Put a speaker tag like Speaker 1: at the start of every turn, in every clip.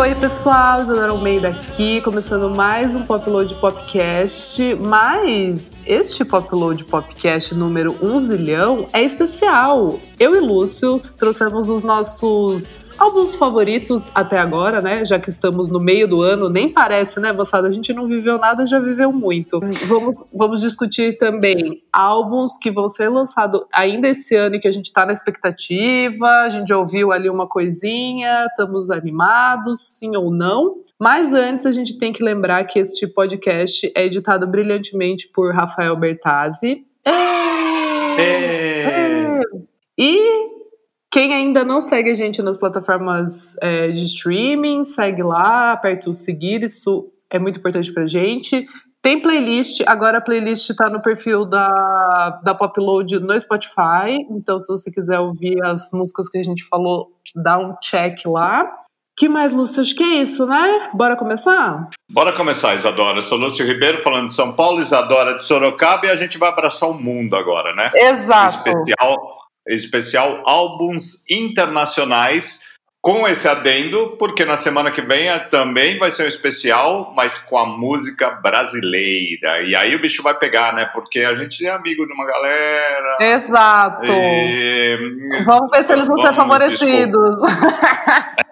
Speaker 1: oi pessoal, Isadora Almeida aqui, começando mais um Popload Popcast, mas este Popload Popcast número 1 zilhão é especial. Eu e Lúcio trouxemos os nossos álbuns favoritos até agora, né? Já que estamos no meio do ano, nem parece, né, moçada? A gente não viveu nada, já viveu muito. Vamos, vamos discutir também álbuns que vão ser lançados ainda esse ano e que a gente tá na expectativa. A gente já ouviu ali uma coisinha, estamos animados, sim ou não. Mas antes a gente tem que lembrar que este podcast é editado brilhantemente por Rafael Bertazzi.
Speaker 2: É.
Speaker 1: E quem ainda não segue a gente nas plataformas é, de streaming, segue lá, aperta o seguir, isso é muito importante pra gente. Tem playlist, agora a playlist tá no perfil da, da Popload no Spotify, então se você quiser ouvir as músicas que a gente falou, dá um check lá. Que mais, Lúcio? Acho que é isso, né? Bora começar?
Speaker 2: Bora começar, Isadora. Eu sou Lúcio Ribeiro, falando de São Paulo, Isadora de Sorocaba, e a gente vai abraçar o mundo agora, né?
Speaker 1: Exato.
Speaker 2: Especial, especial álbuns internacionais, com esse adendo, porque na semana que vem também vai ser um especial, mas com a música brasileira. E aí o bicho vai pegar, né? Porque a gente é amigo de uma galera.
Speaker 1: Exato.
Speaker 2: E...
Speaker 1: Vamos ver se eles vão ser favorecidos.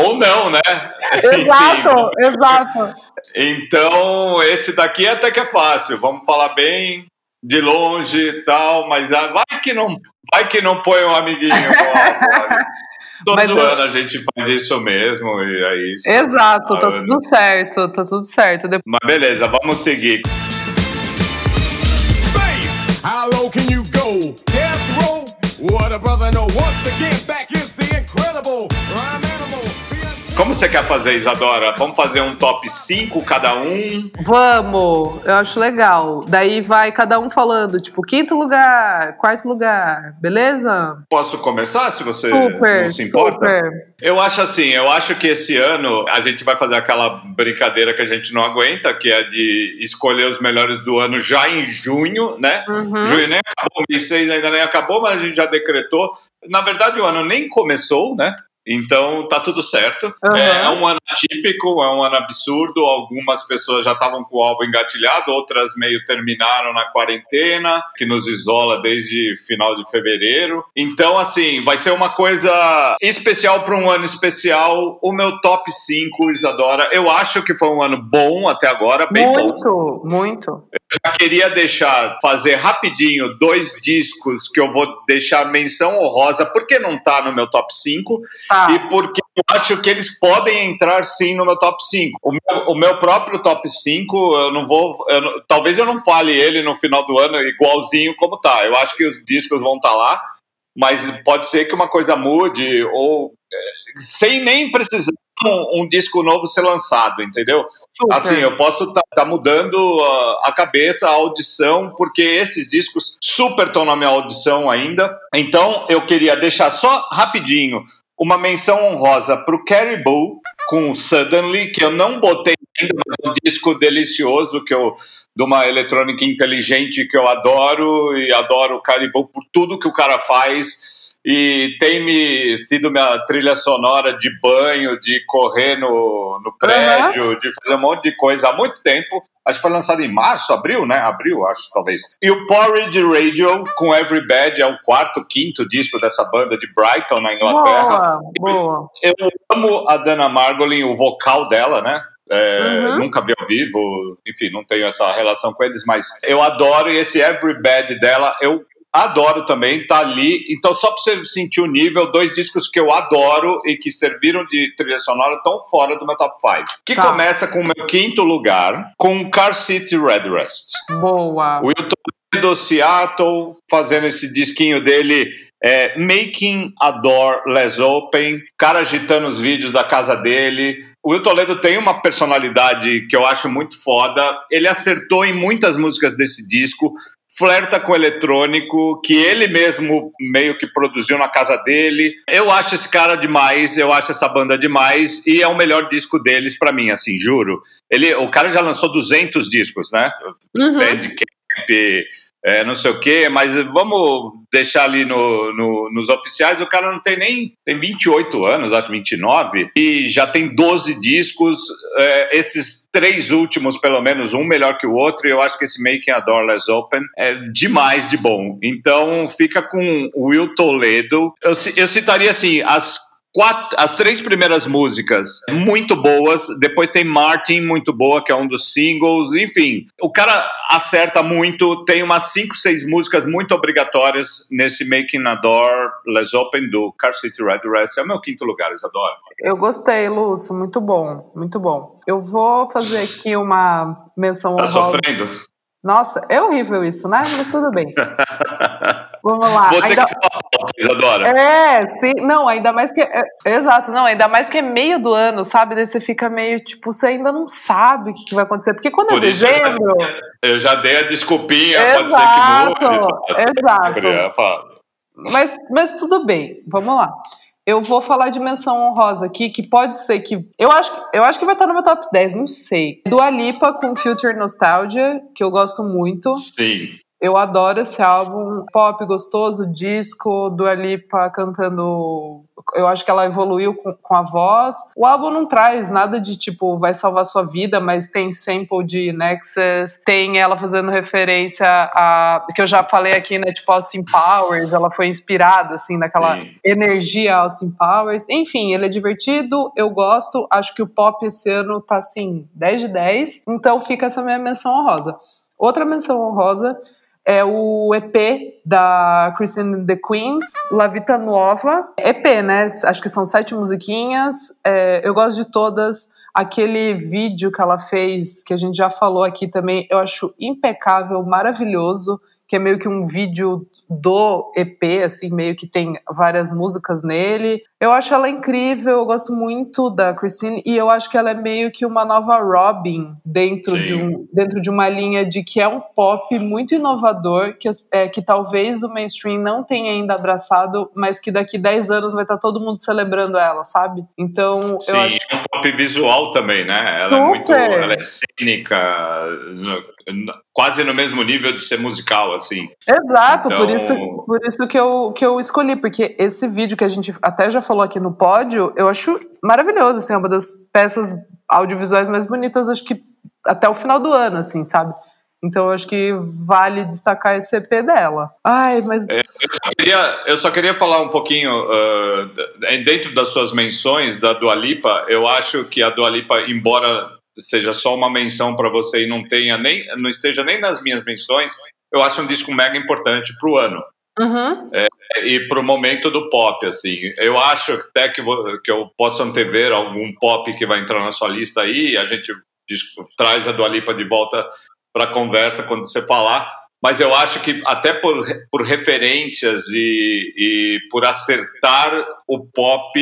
Speaker 2: Ou não, né?
Speaker 1: exato, exato.
Speaker 2: Então, esse daqui até que é fácil. Vamos falar bem de longe e tal, mas ah, vai que não, vai que não põe um amiguinho no álbum. Todo
Speaker 1: Mas eu-
Speaker 2: ano a gente faz isso mesmo e é isso.
Speaker 1: Exato, tá
Speaker 2: Ah,
Speaker 1: tudo certo, tá tudo certo.
Speaker 2: Mas beleza, vamos seguir.
Speaker 3: How low can you go? Death row? What a brother know. Once again, back is the incredible
Speaker 2: Como você quer fazer, Isadora? Vamos fazer um top 5 cada um?
Speaker 1: Vamos, eu acho legal. Daí vai cada um falando, tipo, quinto lugar, quarto lugar, beleza?
Speaker 2: Posso começar, se você
Speaker 1: Super,
Speaker 2: não se importa?
Speaker 1: super.
Speaker 2: Eu acho assim, eu acho que esse ano a gente vai fazer aquela brincadeira que a gente não aguenta, que é de escolher os melhores do ano já em junho, né?
Speaker 1: Uhum.
Speaker 2: Junho nem acabou, mês 6 ainda nem acabou, mas a gente já decretou. Na verdade, o ano nem começou, né? Então tá tudo certo.
Speaker 1: Uhum.
Speaker 2: É, é um ano atípico, é um ano absurdo. Algumas pessoas já estavam com o álbum engatilhado, outras meio terminaram na quarentena, que nos isola desde final de fevereiro. Então, assim, vai ser uma coisa especial para um ano especial. O meu top 5, Isadora, eu acho que foi um ano bom até agora, bem bom
Speaker 1: Muito, muito.
Speaker 2: Já queria deixar, fazer rapidinho dois discos que eu vou deixar menção honrosa, porque não tá no meu top 5
Speaker 1: Tá.
Speaker 2: e porque eu acho que eles podem entrar sim no meu top 5. O meu, o meu próprio top 5, eu não vou. eu não- talvez eu não fale ele no final do ano igualzinho como tá. Eu acho que os discos vão estar lá, mas pode ser que uma coisa mude, ou eh, sem nem precisar um, um disco novo ser lançado, entendeu?
Speaker 1: Super.
Speaker 2: Assim, eu posso estar mudando a, a cabeça, a audição, porque esses discos super estão na minha audição ainda. Então, eu queria deixar só rapidinho uma menção honrosa para o Caribou com Suddenly, que eu não botei é um disco delicioso que eu de uma eletrônica inteligente que eu adoro e adoro o Caribou por tudo que o cara faz e tem me sido minha trilha sonora de banho, de correr no, no prédio, de fazer um monte de coisa há muito tempo. Acho que foi lançado em março, abril, né? Abril, acho, talvez. E o Porridge Radio com Every Bad é o quarto, quinto disco dessa banda de Brighton, na Inglaterra.
Speaker 1: Boa, boa.
Speaker 2: Eu amo a Dana Margolin, o vocal dela, né? É,
Speaker 1: Uhum.
Speaker 2: Nunca vi ao vivo, enfim, não tenho essa relação com eles, mas eu adoro e esse Every Bad dela, eu adoro também, tá ali. Então, só pra você sentir o nível, dois discos que eu adoro e que serviram de trilha sonora tão fora do meu top 5. Que
Speaker 1: Tá.
Speaker 2: começa com o meu quinto lugar, com Car City Red Rest.
Speaker 1: Boa.
Speaker 2: Wilton do Seattle fazendo esse disquinho dele é, Making a Door Less Open, cara agitando os vídeos da casa dele. O Will Toledo tem uma personalidade que eu acho muito foda. Ele acertou em muitas músicas desse disco. Flerta com o eletrônico, que ele mesmo meio que produziu na casa dele. Eu acho esse cara demais, eu acho essa banda demais, e é o melhor disco deles pra mim, assim, juro. Ele, o cara já lançou 200 discos, né?
Speaker 1: Uhum.
Speaker 2: Bandcamp, é, não sei o quê, mas vamos deixar ali no, no, nos oficiais. O cara não tem nem. tem 28 anos, acho 29, e já tem 12 discos. É, esses três últimos, pelo menos, um melhor que o outro, e eu acho que esse Making a Door Less Open é demais de bom. Então fica com Will Toledo. Eu, eu citaria assim, as quatro, as três primeiras músicas muito boas, depois tem Martin muito boa, que é um dos singles, enfim. O cara acerta muito, tem umas cinco, seis músicas muito obrigatórias nesse Making a Door Let's Open do Car City Red Rest. É o meu quinto lugar, Isadora.
Speaker 1: Eu gostei, Lúcio, muito bom, muito bom. Eu vou fazer aqui uma menção
Speaker 2: Tá
Speaker 1: honrosa.
Speaker 2: sofrendo?
Speaker 1: Nossa, é horrível isso, né? Mas tudo bem. Vamos lá.
Speaker 2: Você
Speaker 1: Ainda-
Speaker 2: que Isadora.
Speaker 1: É, sim. Não, ainda mais que. é, exato, não, ainda mais que é meio do ano, sabe? Daí você fica meio, tipo, você ainda não sabe o que, que vai acontecer. Porque quando
Speaker 2: Por
Speaker 1: é
Speaker 2: isso eu já-
Speaker 1: dezembro.
Speaker 2: Eu já dei a desculpinha, pode ser
Speaker 1: Exato,
Speaker 2: pode ser que
Speaker 1: exato.
Speaker 2: mude, fala.
Speaker 1: Mas, mas tudo bem, vamos lá. Eu vou falar de menção honrosa aqui, que pode ser que. Eu acho, que- eu acho que vai estar no meu top 10, não sei. Dua Lipa com Future Nostalgia, que eu gosto muito.
Speaker 2: Sim.
Speaker 1: Eu adoro esse álbum, pop gostoso, disco, Dua Lipa cantando. Eu acho que ela evoluiu com, com a voz. O álbum não traz nada de tipo, vai salvar sua vida, mas tem sample de Nexus, tem ela fazendo referência a. que eu já falei aqui, né? Tipo, Austin Powers, ela foi inspirada, assim, naquela
Speaker 2: Sim.
Speaker 1: energia Austin Powers. Enfim, ele é divertido, eu gosto. Acho que o pop esse ano tá assim, 10 de 10. Então fica essa minha menção honrosa. Outra menção honrosa é o EP da Christine the Queens, La Vita Nuova. EP, né? Acho que são sete musiquinhas. É, eu gosto de todas. Aquele vídeo que ela fez, que a gente já falou aqui também, eu acho impecável, maravilhoso. Que é meio que um vídeo do EP, assim, meio que tem várias músicas nele. Eu acho ela incrível, eu gosto muito da Christine e eu acho que ela é meio que uma nova Robin dentro,
Speaker 2: Sim.
Speaker 1: de, um, dentro de uma linha de que é um pop muito inovador, que, é, que talvez o mainstream não tenha ainda abraçado, mas que daqui 10 anos vai estar todo mundo celebrando ela, sabe? Então, eu
Speaker 2: Sim,
Speaker 1: acho.
Speaker 2: é um pop visual também, né? Ela é muito.
Speaker 1: Super.
Speaker 2: Ela é no- quase no mesmo nível de ser musical, assim.
Speaker 1: Exato, por,
Speaker 2: Então-
Speaker 1: isso, por isso que eu, que eu escolhi, porque esse vídeo que a gente até já falou aqui no pódio, eu acho maravilhoso, assim, é uma das peças audiovisuais mais bonitas, acho que até o final do ano, assim, sabe? Então eu acho que vale destacar esse EP dela. Ai, mas.
Speaker 2: É, Eu só queria, eu só queria falar um pouquinho, d- dentro das suas menções da Dua Lipa, eu acho que a Dua Lipa, embora seja só uma menção para você e não tenha nem, não esteja nem nas minhas menções, eu acho um disco mega importante pro ano.
Speaker 1: Uhum.
Speaker 2: e pro momento do pop, assim. Eu acho até que, vou- que eu posso antever algum pop que vai entrar na sua lista aí, a gente traz a Dua Lipa de volta para a conversa quando você falar, mas eu acho que até por, por referências e, e por acertar o pop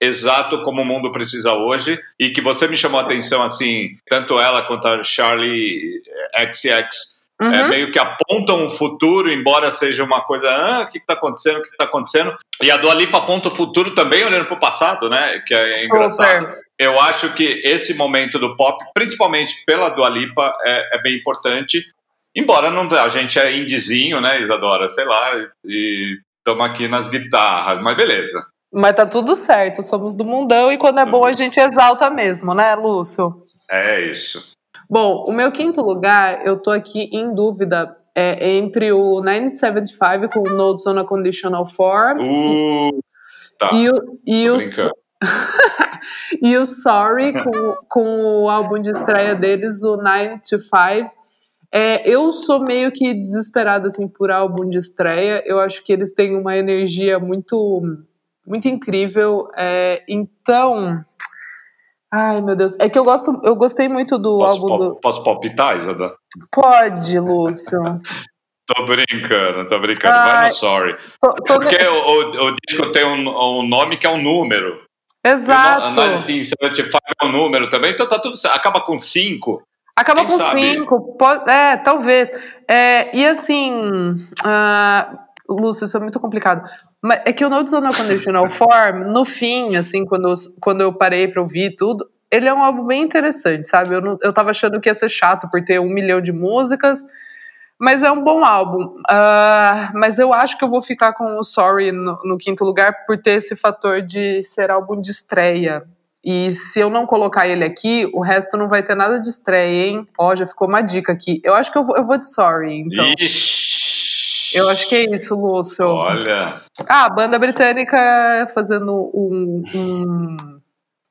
Speaker 2: exato como o mundo precisa hoje, e que você me chamou a atenção, assim, tanto ela quanto a Charlie XX,
Speaker 1: Uhum.
Speaker 2: é, meio que apontam o futuro, embora seja uma coisa, ah, o que está acontecendo, o que está acontecendo. E a Dua Lipa aponta o futuro também olhando para o passado, né? Que é engraçado. Eu acho que esse momento do pop, principalmente pela Dua Lipa, é, é bem importante. Embora não, a gente é indizinho, né, Isadora? Sei lá, e estamos aqui nas guitarras, mas beleza.
Speaker 1: Mas tá tudo certo, somos do mundão e quando é bom a gente exalta mesmo, né, Lúcio?
Speaker 2: É isso.
Speaker 1: Bom, o meu quinto lugar, eu tô aqui em dúvida é, entre o 975 com Notes on a Conditional Form
Speaker 2: Uh, tá,
Speaker 1: e o, e, o, e o Sorry com, com o álbum de estreia deles, o 9 to 5. É, eu sou meio que desesperada assim, por álbum de estreia. Eu acho que eles têm uma energia muito, muito incrível. É, então. Ai, meu Deus. É que eu gosto, eu gostei muito do
Speaker 2: Posso,
Speaker 1: álbum do.
Speaker 2: pal- posso palpitar, Isadora?
Speaker 1: Pode, Lúcio.
Speaker 2: Tô brincando, tô brincando. Vai
Speaker 1: Ai,
Speaker 2: no sorry.
Speaker 1: Tô- tô-
Speaker 2: Porque o, o, o disco tem um, um nome que é um número.
Speaker 1: Exato.
Speaker 2: No- 1975 é um número também, então tá tudo certo. Acaba com 5.
Speaker 1: Acaba
Speaker 2: Quem
Speaker 1: com
Speaker 2: sabe?
Speaker 1: cinco. Pode, é, talvez. É, e assim. ah, Lúcio, isso é muito complicado. Mas é que o Notes on a Conditional Form, no fim, assim, quando, eu- quando eu parei pra ouvir tudo, ele é um álbum bem interessante, sabe? Eu, não, eu tava achando que ia ser chato por ter um milhão de músicas, Mas é um bom álbum. Uh, mas eu acho que eu vou ficar com o Sorry no, no, quinto lugar por ter esse fator de ser álbum de estreia. E se eu não colocar ele aqui, o resto não vai ter nada de estreia, hein? Ó, já ficou uma dica aqui. Eu acho que eu vou, eu vou de Sorry, então.
Speaker 2: Ixi.
Speaker 1: Eu acho que é isso, Lúcio.
Speaker 2: Olha.
Speaker 1: Ah, banda britânica fazendo um, um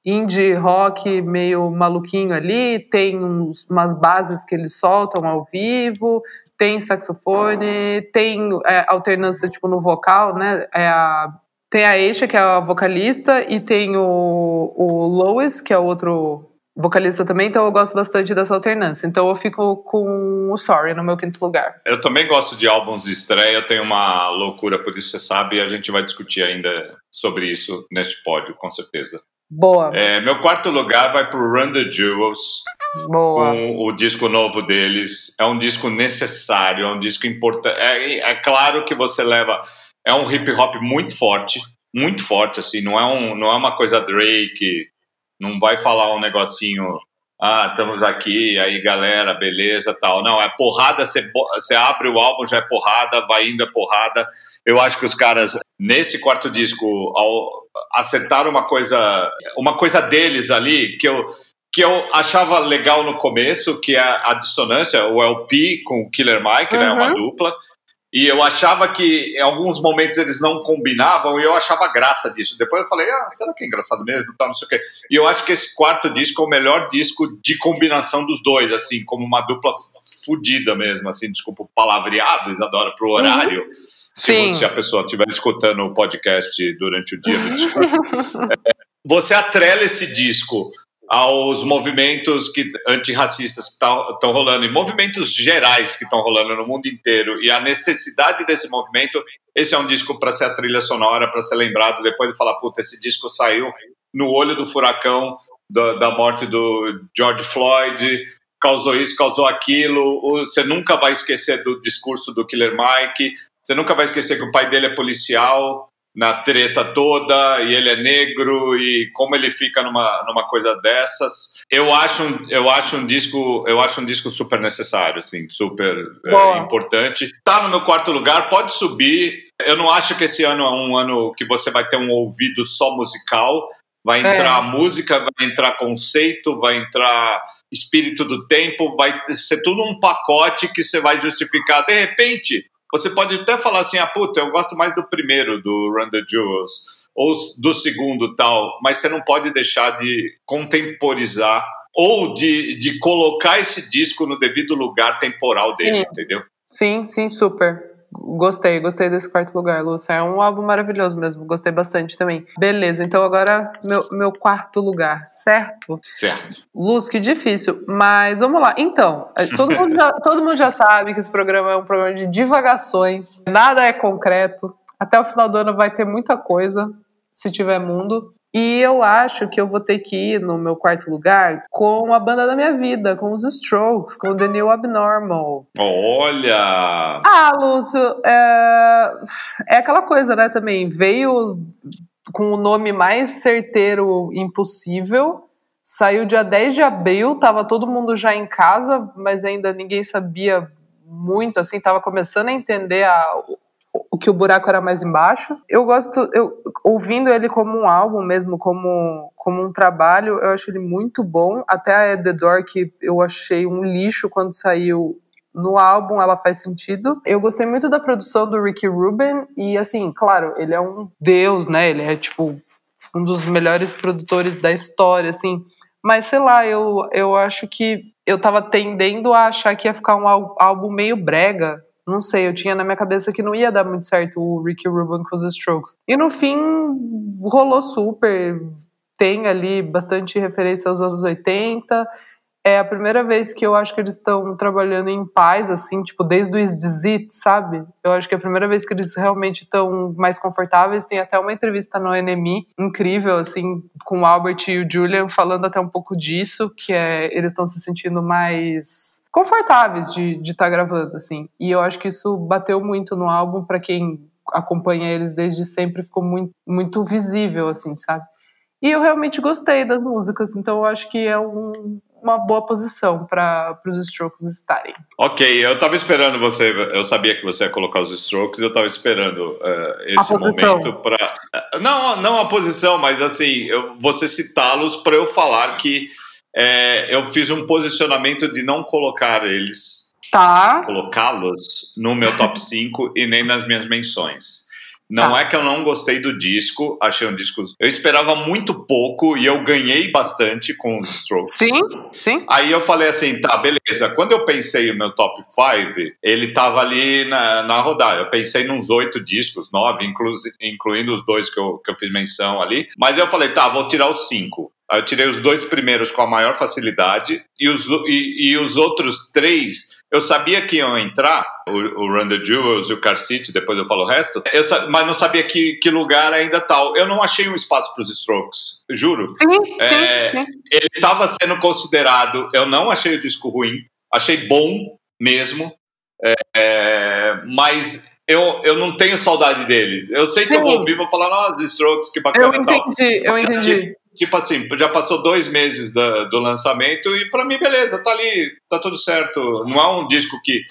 Speaker 1: indie rock meio maluquinho ali, tem uns, umas bases que eles soltam ao vivo, tem saxofone, tem é, alternância tipo no vocal, né? É a, tem a Aisha, que é a vocalista, e tem o, o Lois, que é o outro vocalista também, então eu gosto bastante dessa alternância. Então eu fico com o Sorry no meu quinto lugar.
Speaker 2: Eu também gosto de álbuns de estreia, eu tenho uma loucura por isso, você sabe, e a gente vai discutir ainda sobre isso nesse pódio, com certeza.
Speaker 1: Boa.
Speaker 2: É, meu quarto lugar vai para o Run the Jewels.
Speaker 1: Boa.
Speaker 2: Com o disco novo deles. É um disco necessário, é um disco importante. É, é, claro que você leva. É um hip hop muito forte, muito forte, assim. Não é, um, não é uma coisa Drake. Não vai falar um negocinho. Ah, estamos aqui, aí galera, beleza, tal. Não, é porrada, você, você abre o álbum, já é porrada, vai indo, é porrada. Eu acho que os caras, nesse quarto disco, ao, acertaram uma coisa, uma coisa deles ali que eu que eu achava legal no começo, que é a dissonância, o LP com o Killer Mike, uhum. né, uma uhum. dupla. E eu achava que em alguns momentos eles não combinavam e eu achava graça disso. Depois eu falei, ah, será que é engraçado mesmo? Tá, não sei o quê. E eu acho que esse quarto disco é o melhor disco de combinação dos dois, assim, como uma dupla fodida mesmo, assim, desculpa o palavreado, Isadora, pro horário. Uhum. Se, se, a pessoa estiver escutando o podcast durante o dia, é, você atrela esse disco aos movimentos que, antirracistas que estão rolando, e movimentos gerais que estão rolando no mundo inteiro, e a necessidade desse movimento, esse é um disco para ser a trilha sonora, para ser lembrado depois de falar, puta, esse disco saiu no olho do furacão da, da morte do George Floyd, causou isso, causou aquilo, você nunca vai esquecer do discurso do Killer Mike, você nunca vai esquecer que o pai dele é policial na treta toda e ele é negro e como ele fica numa, numa coisa dessas. Eu acho um, eu acho um disco, eu acho um disco super necessário, assim, super é, importante. Tá no meu quarto lugar, pode subir. Eu não acho que esse ano é um ano que você vai ter um ouvido só musical. Vai é. entrar é. música, vai entrar conceito, vai entrar espírito do tempo, vai ser tudo um pacote que você vai justificar. De repente, você pode até falar assim, ah, puta, eu gosto mais do primeiro, do Run the Jewels, ou do segundo tal, mas você não pode deixar de contemporizar ou de, de colocar esse disco no devido lugar temporal dele, sim. entendeu?
Speaker 1: Sim, sim, super. Gostei, gostei desse quarto lugar, Lúcia. É um álbum maravilhoso mesmo, gostei bastante também. Beleza, então agora meu, meu quarto lugar, certo?
Speaker 2: Certo.
Speaker 1: Luz, que difícil, mas vamos lá. Então, é, todo mundo, já, todo mundo já sabe que esse programa é um programa de divagações, nada é concreto. Até o final do ano vai ter muita coisa, se tiver mundo. E eu acho que eu vou ter que ir no meu quarto lugar com a banda da minha vida, com os Strokes, com o The New Abnormal.
Speaker 2: Olha!
Speaker 1: Ah, Lúcio, é, é aquela coisa, né, também. Veio com o nome mais certeiro impossível. Saiu dia 10 de abril, tava todo mundo já em casa, mas ainda ninguém sabia muito, assim, tava começando a entender a, o que o buraco era mais embaixo. Eu gosto, eu ouvindo ele como um álbum mesmo, como, como um trabalho, eu acho ele muito bom. Até a The Door, que eu achei um lixo quando saiu no álbum, ela faz sentido. Eu gostei muito da produção do Ricky Rubin e assim, claro, ele é um deus, né? Ele é tipo um dos melhores produtores da história, assim. Mas sei lá, eu, eu acho que eu tava tendendo a achar que ia ficar um álbum meio brega, não sei, eu tinha na minha cabeça que não ia dar muito certo o Ricky Rubin com os Strokes. E no fim, rolou super. Tem ali bastante referência aos anos 80. É a primeira vez que eu acho que eles estão trabalhando em paz, assim, tipo, desde o Is sabe? Eu acho que é a primeira vez que eles realmente estão mais confortáveis. Tem até uma entrevista no NME incrível, assim, com o Albert e o Julian falando até um pouco disso, que é eles estão se sentindo mais confortáveis de estar tá gravando, assim. E eu acho que isso bateu muito no álbum para quem acompanha eles desde sempre, ficou muito, muito visível, assim, sabe? E eu realmente gostei das músicas, então eu acho que é um, uma boa posição para os Strokes estarem.
Speaker 2: Ok, eu estava esperando você, eu sabia que você ia colocar os Strokes, eu estava esperando uh, esse momento para. Não, não a posição, mas assim, eu, você citá-los para eu falar que é, eu fiz um posicionamento de não colocar eles,
Speaker 1: tá.
Speaker 2: colocá-los no meu top 5 e nem nas minhas menções. Não tá. é que eu não gostei do disco, achei um disco. Eu esperava muito pouco e eu ganhei bastante com os Strokes.
Speaker 1: Sim, sim.
Speaker 2: Aí eu falei assim: tá, beleza. Quando eu pensei o meu top 5, ele tava ali na, na rodada. Eu pensei nos oito discos, nove, inclu, incluindo os dois que eu, que eu fiz menção ali. Mas eu falei: tá, vou tirar os cinco. Aí eu tirei os dois primeiros com a maior facilidade e os, e, e os outros três eu sabia que iam entrar, o, o the Jewels e o Car City, depois eu falo o resto, eu, mas não sabia que, que lugar ainda tal. Eu não achei um espaço para os Strokes, juro.
Speaker 1: Sim, é,
Speaker 2: sim, sim. Ele estava sendo considerado, eu não achei o disco ruim, achei bom mesmo, é, é, mas eu, eu não tenho saudade deles. Eu sei que sim. eu vou ouvir e vou falar, nossa, Strokes, que bacana
Speaker 1: eu entendi,
Speaker 2: tal.
Speaker 1: Eu entendi,
Speaker 2: tipo assim, já passou dois meses do, do lançamento e para mim, beleza, tá ali, tá tudo certo. Não é um disco que,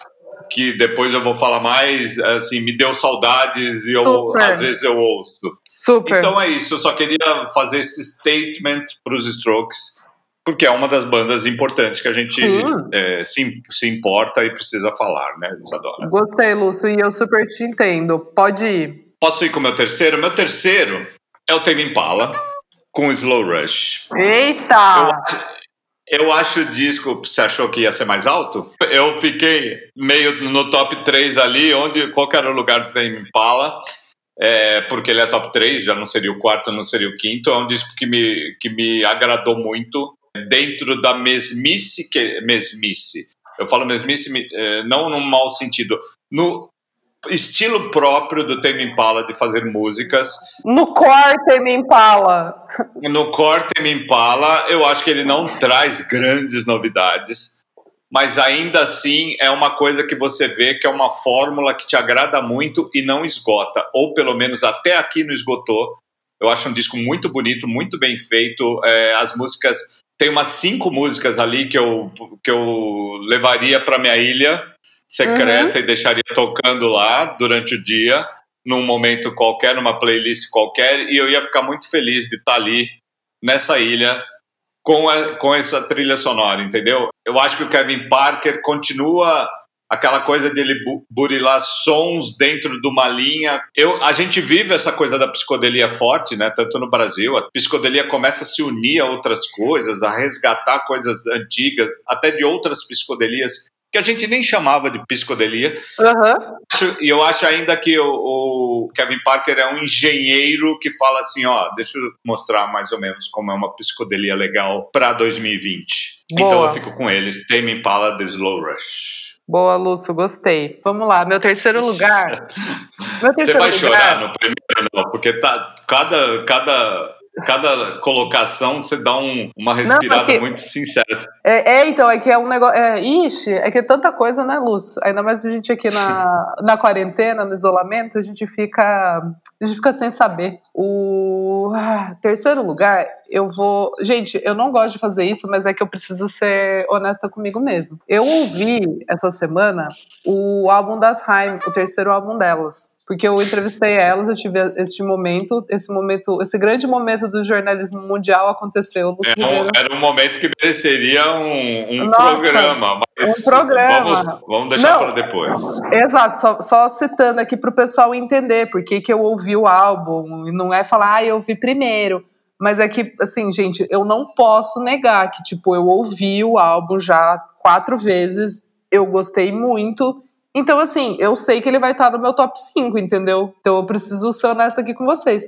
Speaker 2: que depois eu vou falar mais, assim, me deu saudades e eu, às vezes eu ouço.
Speaker 1: Super.
Speaker 2: Então é isso, eu só queria fazer esse statement para os Strokes, porque é uma das bandas importantes que a gente é, se, se importa e precisa falar, né, Isadora?
Speaker 1: Gostei, Lúcio, e eu super te entendo. Pode ir.
Speaker 2: Posso ir com o meu terceiro? Meu terceiro é o Tame Impala com Slow Rush.
Speaker 1: Eita!
Speaker 2: Eu, eu acho o disco. Você achou que ia ser mais alto? Eu fiquei meio no top 3 ali, onde qual era o lugar do Tame Impala. É, porque ele é top 3, já não seria o quarto, não seria o quinto. É um disco que me, que me agradou muito, dentro da mesmice, que, mesmice. Eu falo mesmice é, não no mau sentido, no, estilo próprio do Tame Impala de fazer músicas.
Speaker 1: No core Tame Impala.
Speaker 2: No core Tame Impala, eu acho que ele não traz grandes novidades, mas ainda assim é uma coisa que você vê que é uma fórmula que te agrada muito e não esgota, ou pelo menos até aqui não esgotou. Eu acho um disco muito bonito, muito bem feito. É, as músicas tem umas cinco músicas ali que eu, que eu levaria para minha ilha secreta uhum. e deixaria tocando lá durante o dia, num momento qualquer, numa playlist qualquer, e eu ia ficar muito feliz de estar tá ali nessa ilha com, a, com essa trilha sonora, entendeu? Eu acho que o Kevin Parker continua aquela coisa dele burilar sons dentro de uma linha. Eu, a gente vive essa coisa da psicodelia forte, né? Tanto no Brasil, a psicodelia começa a se unir a outras coisas, a resgatar coisas antigas, até de outras psicodelias que a gente nem chamava de psicodelia.
Speaker 1: Uhum.
Speaker 2: E eu acho ainda que o, o, Kevin Parker é um engenheiro que fala assim, ó, deixa eu mostrar mais ou menos como é uma psicodelia legal para 2020. Boa. Então eu fico com eles, Tame Impala The Slow Rush.
Speaker 1: Boa, Lúcio, gostei. Vamos lá, meu terceiro lugar.
Speaker 2: meu terceiro Você vai lugar... chorar no primeiro, não, porque tá, cada, cada cada colocação você dá um, uma respirada não, muito sincera.
Speaker 1: É, é, então, é que é um negócio. É, ixi, é que é tanta coisa, né, Lúcio? Ainda mais a gente aqui na, na quarentena, no isolamento, a gente fica. A gente fica sem saber. O ah, terceiro lugar, eu vou. Gente, eu não gosto de fazer isso, mas é que eu preciso ser honesta comigo mesmo. Eu ouvi essa semana o álbum das Haim, o terceiro álbum delas porque eu entrevistei elas, eu tive este momento, esse momento, esse grande momento do jornalismo mundial aconteceu.
Speaker 2: É um, era um momento que mereceria um, um Nossa, programa, mas
Speaker 1: um programa.
Speaker 2: Vamos, vamos deixar para depois.
Speaker 1: Exato, só, só citando aqui para o pessoal entender por que, que eu ouvi o álbum, e não é falar, ah, eu ouvi primeiro. Mas é que, assim, gente, eu não posso negar que, tipo, eu ouvi o álbum já quatro vezes, eu gostei muito, então, assim, eu sei que ele vai estar no meu top 5, entendeu? Então eu preciso ser honesta aqui com vocês.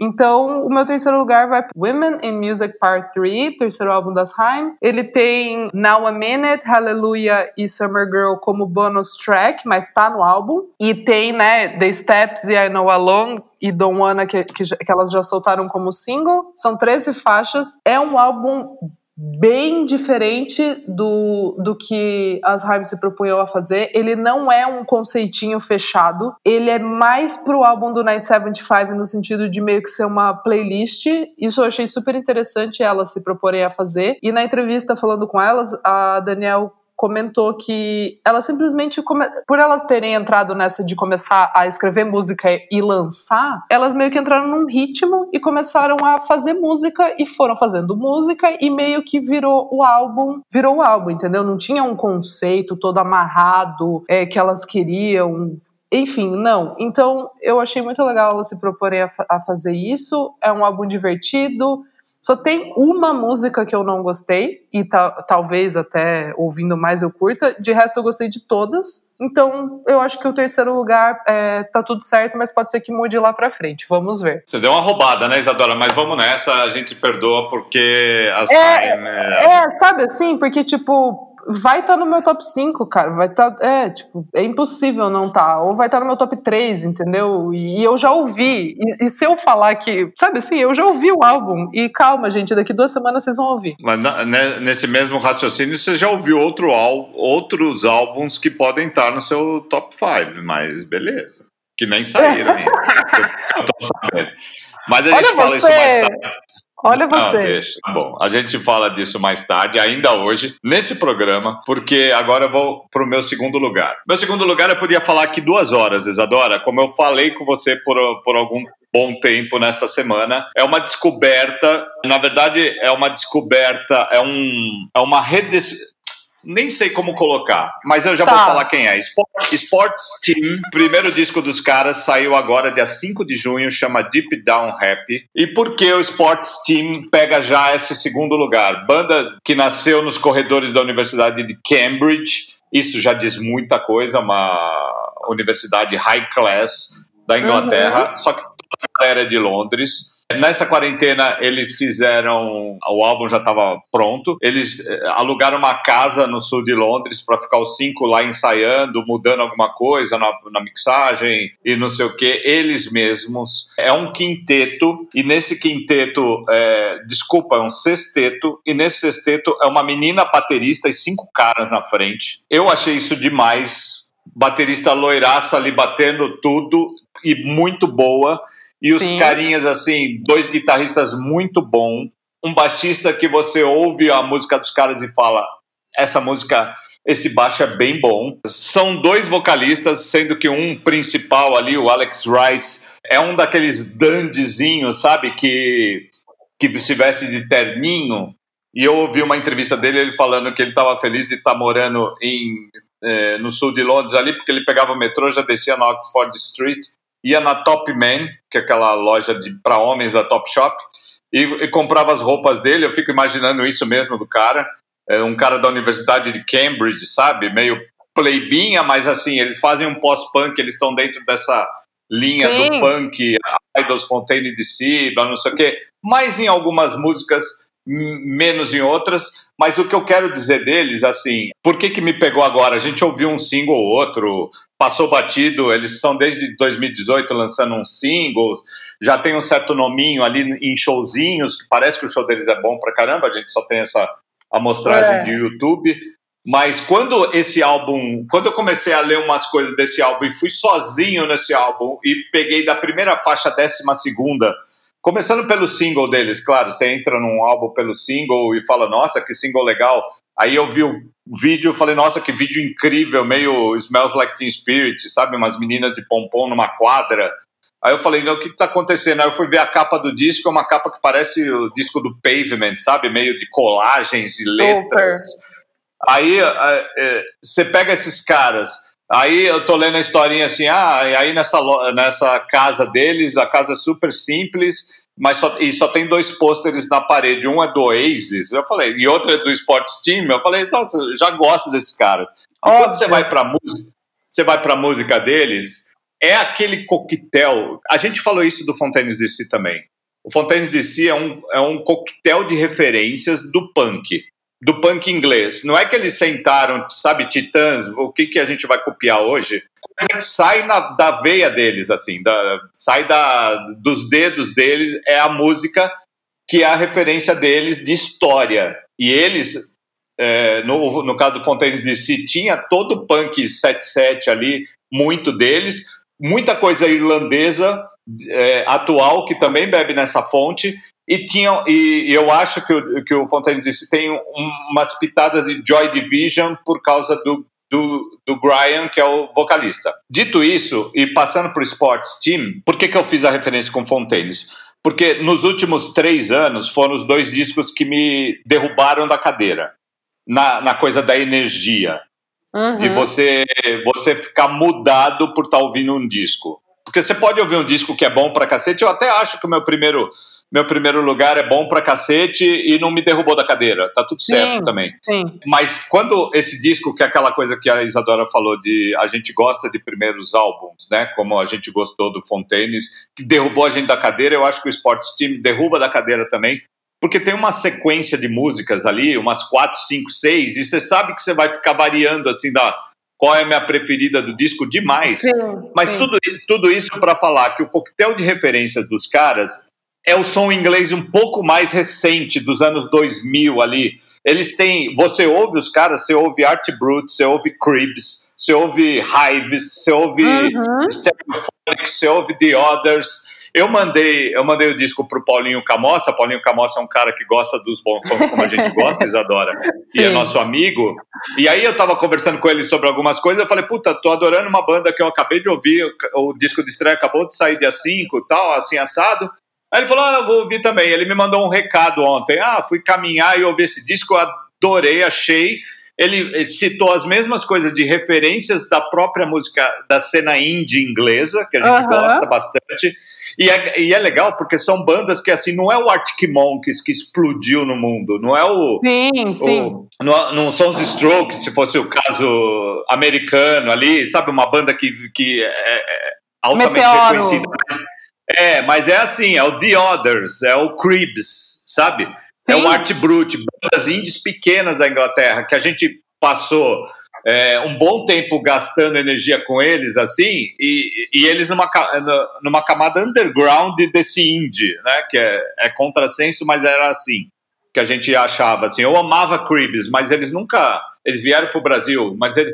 Speaker 1: Então, o meu terceiro lugar vai para Women in Music Part 3, terceiro álbum das Haim. Ele tem Now a Minute, Hallelujah e Summer Girl como bonus track, mas tá no álbum. E tem, né, The Steps e I Know Alone e Don't Wanna, que, que, que elas já soltaram como single. São 13 faixas. É um álbum bem diferente do, do que as Haim se propunham a fazer. Ele não é um conceitinho fechado, ele é mais pro álbum do Night 75 no sentido de meio que ser uma playlist. Isso eu achei super interessante elas se proporem a fazer. E na entrevista falando com elas, a Daniel comentou que elas simplesmente, por elas terem entrado nessa de começar a escrever música e lançar, elas meio que entraram num ritmo e começaram a fazer música e foram fazendo música e meio que virou o álbum, virou o álbum, entendeu? Não tinha um conceito todo amarrado é, que elas queriam enfim, não. Então, eu achei muito legal elas se proporem a, a, fazer isso. É um álbum divertido, só tem uma música que eu não gostei, e ta talvez até ouvindo mais eu curta. De resto, eu gostei de todas. Então, eu acho que o terceiro lugar é, tá tudo certo, mas pode ser que mude lá pra frente. Vamos ver.
Speaker 2: Você deu uma roubada, né, Isadora? Mas vamos nessa, a gente perdoa porque as.
Speaker 1: É, é, é sabe assim? Porque, tipo, vai estar tá no meu top 5, cara. Vai estar. Tá, é, tipo, é impossível não estar. Tá. Ou vai estar tá no meu top 3, entendeu? E, e eu já ouvi. E, e, se eu falar que. Sabe assim, eu já ouvi o álbum. E calma, gente, daqui duas semanas vocês vão ouvir.
Speaker 2: Mas na, né, nesse mesmo raciocínio, você já ouviu outro, outros álbuns que podem estar no seu top 5, mas beleza. Que nem saíram ainda. eu tô sabendo. Mas a gente
Speaker 1: Olha
Speaker 2: fala
Speaker 1: você.
Speaker 2: isso mais tarde.
Speaker 1: Olha você. Não.
Speaker 2: Tá bom, a gente fala disso mais tarde, ainda hoje, nesse programa, porque agora eu vou pro meu segundo lugar. Meu segundo lugar eu podia falar aqui duas horas, Isadora, como eu falei com você por, por algum bom tempo nesta semana. É uma descoberta, na verdade, é uma descoberta, é, um, é uma rede nem sei como colocar, mas eu já tá. vou falar quem é. Sport, Sports Team, primeiro disco dos caras, saiu agora dia 5 de junho, chama Deep Down Happy. E por que o Sports Team pega já esse segundo lugar? Banda que nasceu nos corredores da Universidade de Cambridge, isso já diz muita coisa, uma universidade high class da Inglaterra, uhum. só que toda a galera é de Londres. Nessa quarentena, eles fizeram. O álbum já estava pronto. Eles eh, alugaram uma casa no sul de Londres para ficar os cinco lá ensaiando, mudando alguma coisa na, na mixagem e não sei o que. Eles mesmos. É um quinteto, e nesse quinteto, é, desculpa, é um sexteto, e nesse sexteto é uma menina baterista e cinco caras na frente. Eu achei isso demais. Baterista loiraça ali batendo tudo e muito boa. E os Sim. carinhas, assim, dois guitarristas muito bons. Um baixista que você ouve a música dos caras e fala: essa música, esse baixo é bem bom. São dois vocalistas, sendo que um principal ali, o Alex Rice, é um daqueles dandezinhos, sabe? Que, que se veste de terninho. E eu ouvi uma entrevista dele, ele falando que ele estava feliz de estar tá morando em, eh, no sul de Londres ali, porque ele pegava o metrô, já descia na Oxford Street ia na Top Man, que é aquela loja para homens da Top Shop, e, e, comprava as roupas dele. Eu fico imaginando isso mesmo do cara. É um cara da Universidade de Cambridge, sabe? Meio pleibinha, mas assim, eles fazem um pós-punk, eles estão dentro dessa linha Sim. do punk, Idols, Fontaine DC, não sei o quê. Mas em algumas músicas menos em outras, mas o que eu quero dizer deles, assim, por que que me pegou agora? A gente ouviu um single ou outro, passou batido, eles estão desde 2018 lançando uns singles, já tem um certo nominho ali em showzinhos, que parece que o show deles é bom pra caramba, a gente só tem essa amostragem é. de YouTube, mas quando esse álbum, quando eu comecei a ler umas coisas desse álbum e fui sozinho nesse álbum e peguei da primeira faixa à décima segunda, Começando pelo single deles, claro, você entra num álbum pelo single e fala, nossa, que single legal. Aí eu vi o vídeo e falei, nossa, que vídeo incrível, meio Smells Like Teen Spirit, sabe? Umas meninas de pompom numa quadra. Aí eu falei, o que está acontecendo? Aí eu fui ver a capa do disco, é uma capa que parece o disco do Pavement, sabe? Meio de colagens e letras. Aí é, você pega esses caras, Aí eu tô lendo a historinha assim, ah, aí nessa, nessa casa deles, a casa é super simples, mas só, e só tem dois pôsteres na parede. Um é do Oasis, eu falei, e outro é do Sports Team. Eu falei, nossa, já gosto desses caras. E quando você vai pra música, você vai pra música deles, é aquele coquetel. A gente falou isso do Fontaines DC também. O Fontaines DC é um, é um coquetel de referências do punk do punk inglês. Não é que eles sentaram, sabe, titãs, o que, que a gente vai copiar hoje? sai na, da veia deles, assim, da, sai da, dos dedos deles, é a música que é a referência deles de história. E eles, é, no, no caso do Fontaines DC, tinha todo o punk 77 ali, muito deles, muita coisa irlandesa é, atual que também bebe nessa fonte. E, tinha, e, eu acho que o, que o Fontaine disse tem um, umas pitadas de Joy Division por causa do, do, do Brian, que é o vocalista. Dito isso, e passando para o Sports Team, por que, que eu fiz a referência com Fontaines? Porque nos últimos três anos foram os dois discos que me derrubaram da cadeira. Na, na coisa da energia. Uhum. De você, você ficar mudado por estar tá ouvindo um disco. Porque você pode ouvir um disco que é bom pra cacete. Eu até acho que o meu primeiro meu primeiro lugar é bom pra cacete e não me derrubou da cadeira. Tá tudo
Speaker 1: sim,
Speaker 2: certo também.
Speaker 1: Sim.
Speaker 2: Mas quando esse disco, que é aquela coisa que a Isadora falou de a gente gosta de primeiros álbuns, né? Como a gente gostou do Fontaines, que derrubou a gente da cadeira, eu acho que o Sports Team derruba da cadeira também. Porque tem uma sequência de músicas ali, umas quatro, cinco, seis, e você sabe que você vai ficar variando assim da qual é a minha preferida do disco demais.
Speaker 1: Sim,
Speaker 2: Mas
Speaker 1: sim.
Speaker 2: Tudo, tudo isso para falar que o coquetel de referências dos caras é o som inglês um pouco mais recente, dos anos 2000 ali. Eles têm. Você ouve os caras, você ouve Art Brut, você ouve Cribs, você ouve Hives, você ouve
Speaker 1: Uhum.
Speaker 2: Stereophonic, você ouve The Others. Eu mandei, eu mandei o disco pro Paulinho Camossa. Paulinho Camossa é um cara que gosta dos bons sons como a gente gosta, Isadora, e é nosso amigo. E aí eu tava conversando com ele sobre algumas coisas, eu falei, puta, tô adorando uma banda que eu acabei de ouvir, o, o disco de estreia acabou de sair dia 5 tal, assim, assado. Aí ele falou, ah, eu vou ouvir também. Ele me mandou um recado ontem. Ah, fui caminhar e ouvi esse disco, eu adorei, achei. Ele, ele citou as mesmas coisas de referências da própria música da cena indie inglesa, que a gente
Speaker 1: Aham.
Speaker 2: gosta bastante. E é, e é legal porque são bandas que, assim, não é o Arctic Monkeys que explodiu no mundo, não é o.
Speaker 1: Sim, sim.
Speaker 2: o- não, não são os Strokes, se fosse o caso americano ali, sabe? Uma banda que, que é, é altamente
Speaker 1: Meteoro.
Speaker 2: reconhecida. É, mas é assim, é o The Others, é o Cribs, sabe? É
Speaker 1: Sim.
Speaker 2: o Art Brut, bandas indies pequenas da Inglaterra, que a gente passou é, um bom tempo gastando energia com eles, assim, e, e eles numa, numa camada underground desse indie, né? Que é, é contrassenso, mas era assim que a gente achava. Assim, eu amava Cribs, mas eles nunca. Eles vieram para o Brasil, mas eles.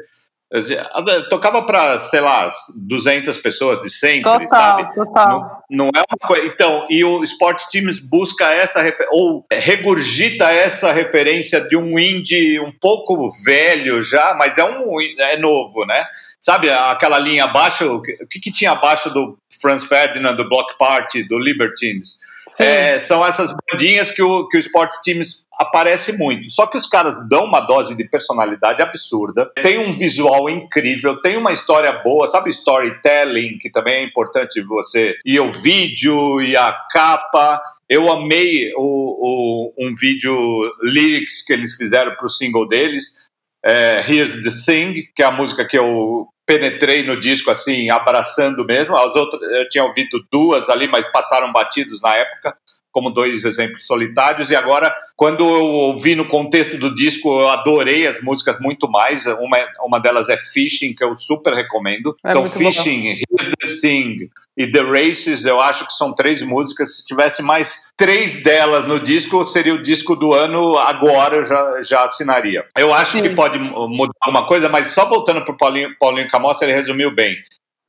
Speaker 2: Tocava para, sei lá, 200 pessoas de sempre, sabe?
Speaker 1: Total, total.
Speaker 2: Não é uma coisa. Então, e o Sports Teams busca essa refer- ou regurgita essa referência de um indie um pouco velho já, mas é um é novo, né? Sabe aquela linha abaixo? O que, que tinha abaixo do Franz Ferdinand, do Block Party, do Libertines? É, são essas bandinhas que o, que o Sports Teams aparece muito. Só que os caras dão uma dose de personalidade absurda, tem um visual incrível, tem uma história boa, sabe storytelling, que também é importante você. E o vídeo e a capa. Eu amei o, o- um vídeo lyrics que eles fizeram para o single deles. é, Here's the Thing, que é a música que eu penetrei no disco assim, abraçando mesmo. As outras eu tinha ouvido duas ali, mas passaram batidos na época, como dois exemplos solitários. E agora, quando eu ouvi no contexto do disco, eu adorei as músicas muito mais. Uma, uma delas é Fishing, que eu super recomendo.
Speaker 1: É
Speaker 2: então. Fishing, Here's the Thing e The Races, eu acho que são três músicas. Se tivesse mais três delas no disco, seria o disco do ano. Agora eu já, já assinaria. Eu acho
Speaker 1: Sim.
Speaker 2: que pode mudar alguma coisa, mas só voltando para o Paulinho, Paulinho Camossa, ele resumiu bem.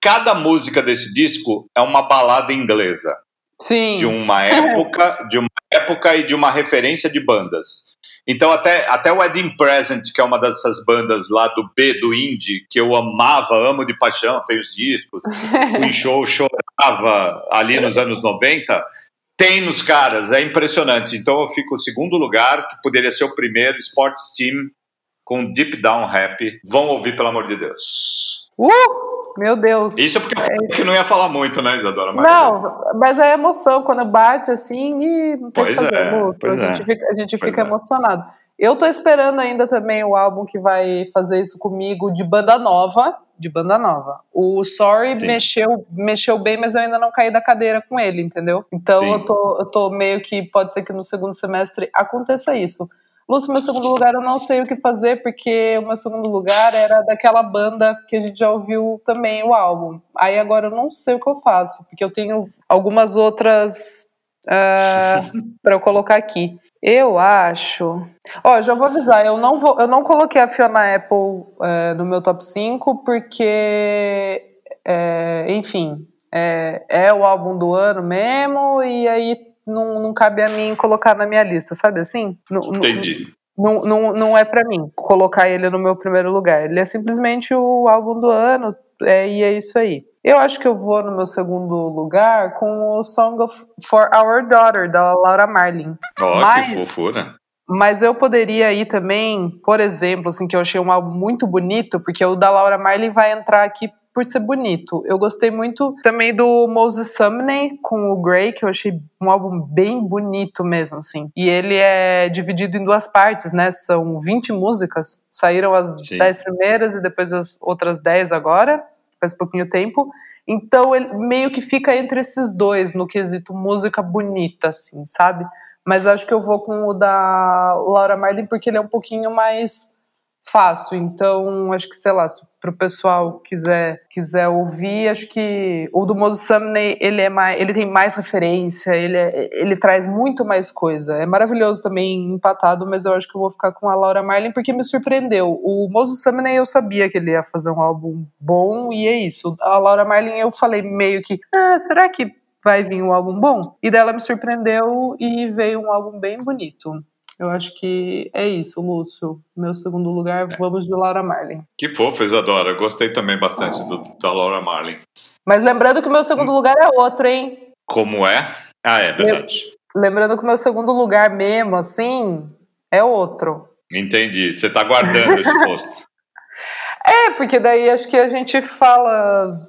Speaker 2: Cada música desse disco é uma balada inglesa
Speaker 1: Sim.
Speaker 2: de uma época, de uma época e de uma referência de bandas. Então até, até o Wedding Present, que é uma dessas bandas lá do B do indie, que eu amava, amo de paixão, tem os discos, fui em show, chorava ali nos anos 90, tem nos caras, é impressionante. Então eu fico em segundo lugar, que poderia ser o primeiro, Sports Team com Deep Down Happy. Vão ouvir, pelo amor de Deus.
Speaker 1: Uh! Meu Deus.
Speaker 2: Isso é porque eu que não ia falar muito, né, Isadora? Mas
Speaker 1: Não, mas é emoção quando bate assim e não tem o que
Speaker 2: Pois
Speaker 1: fazer.
Speaker 2: é, pois
Speaker 1: a gente
Speaker 2: é.
Speaker 1: fica, a gente
Speaker 2: Pois
Speaker 1: fica
Speaker 2: é.
Speaker 1: emocionado. Eu tô esperando ainda também o álbum que vai fazer isso comigo de banda nova. De banda nova. O Sorry
Speaker 2: Sim.
Speaker 1: mexeu, mexeu bem, mas eu ainda não caí da cadeira com ele, entendeu? Então
Speaker 2: Sim.
Speaker 1: eu tô, eu tô meio que pode ser que no segundo semestre aconteça isso. Lúcio, meu segundo lugar eu não sei o que fazer, porque o meu segundo lugar era daquela banda que a gente já ouviu também o álbum. Aí agora eu não sei o que eu faço, porque eu tenho algumas outras Uh, para eu colocar aqui. Eu acho. Ó, já vou avisar, eu não, vou, eu não coloquei a Fiona Apple é, no meu top 5, porque, é, enfim, é, é, o álbum do ano mesmo, e aí não, não cabe a mim colocar na minha lista, sabe assim?
Speaker 2: Entendi.
Speaker 1: Não, não, não é para mim colocar ele no meu primeiro lugar. Ele é simplesmente o álbum do ano, é, e é isso aí. Eu acho que eu vou no meu segundo lugar com o Song of, for Our Daughter, da Laura Marlin.
Speaker 2: Ó, oh, que fofura.
Speaker 1: Mas eu poderia ir também, por exemplo, assim, que eu achei um álbum muito bonito, porque o da Laura Marlin vai entrar aqui por ser bonito. Eu gostei muito também do Moses Sumney com o Grey, que eu achei um álbum bem bonito mesmo, assim. E ele é dividido em duas partes, né? São 20 músicas. Saíram as Sim. 10 primeiras e depois as outras 10 agora faz pouquinho tempo. Então ele meio que fica entre esses dois no quesito música bonita, assim, sabe? Mas acho que eu vou com o da Laura Marlin porque ele é um pouquinho mais fácil. Então, acho que, sei lá, se pro pessoal quiser quiser ouvir, acho que o do Moses Sumney, ele é mais, ele tem mais referência, ele, é, ele traz muito mais coisa. É maravilhoso também empatado, mas eu acho que eu vou ficar com a Laura Marlin porque me surpreendeu. O Moses Sumney eu sabia que ele ia fazer um álbum bom e é isso. A Laura Marlin eu falei meio que, ah, será que vai vir um álbum bom? E dela me surpreendeu e veio um álbum bem bonito. Eu acho que é isso, Lúcio. Meu segundo lugar, é. vamos de Laura Marlin.
Speaker 2: Que fofo, Isadora. Gostei também bastante do, da Laura Marlin.
Speaker 1: Mas lembrando que o meu segundo hum. lugar é outro, hein?
Speaker 2: Como é? Ah, é verdade.
Speaker 1: Lembrando que o meu segundo lugar mesmo, assim, é outro.
Speaker 2: Entendi. Você tá guardando esse posto.
Speaker 1: É, porque daí acho que a gente fala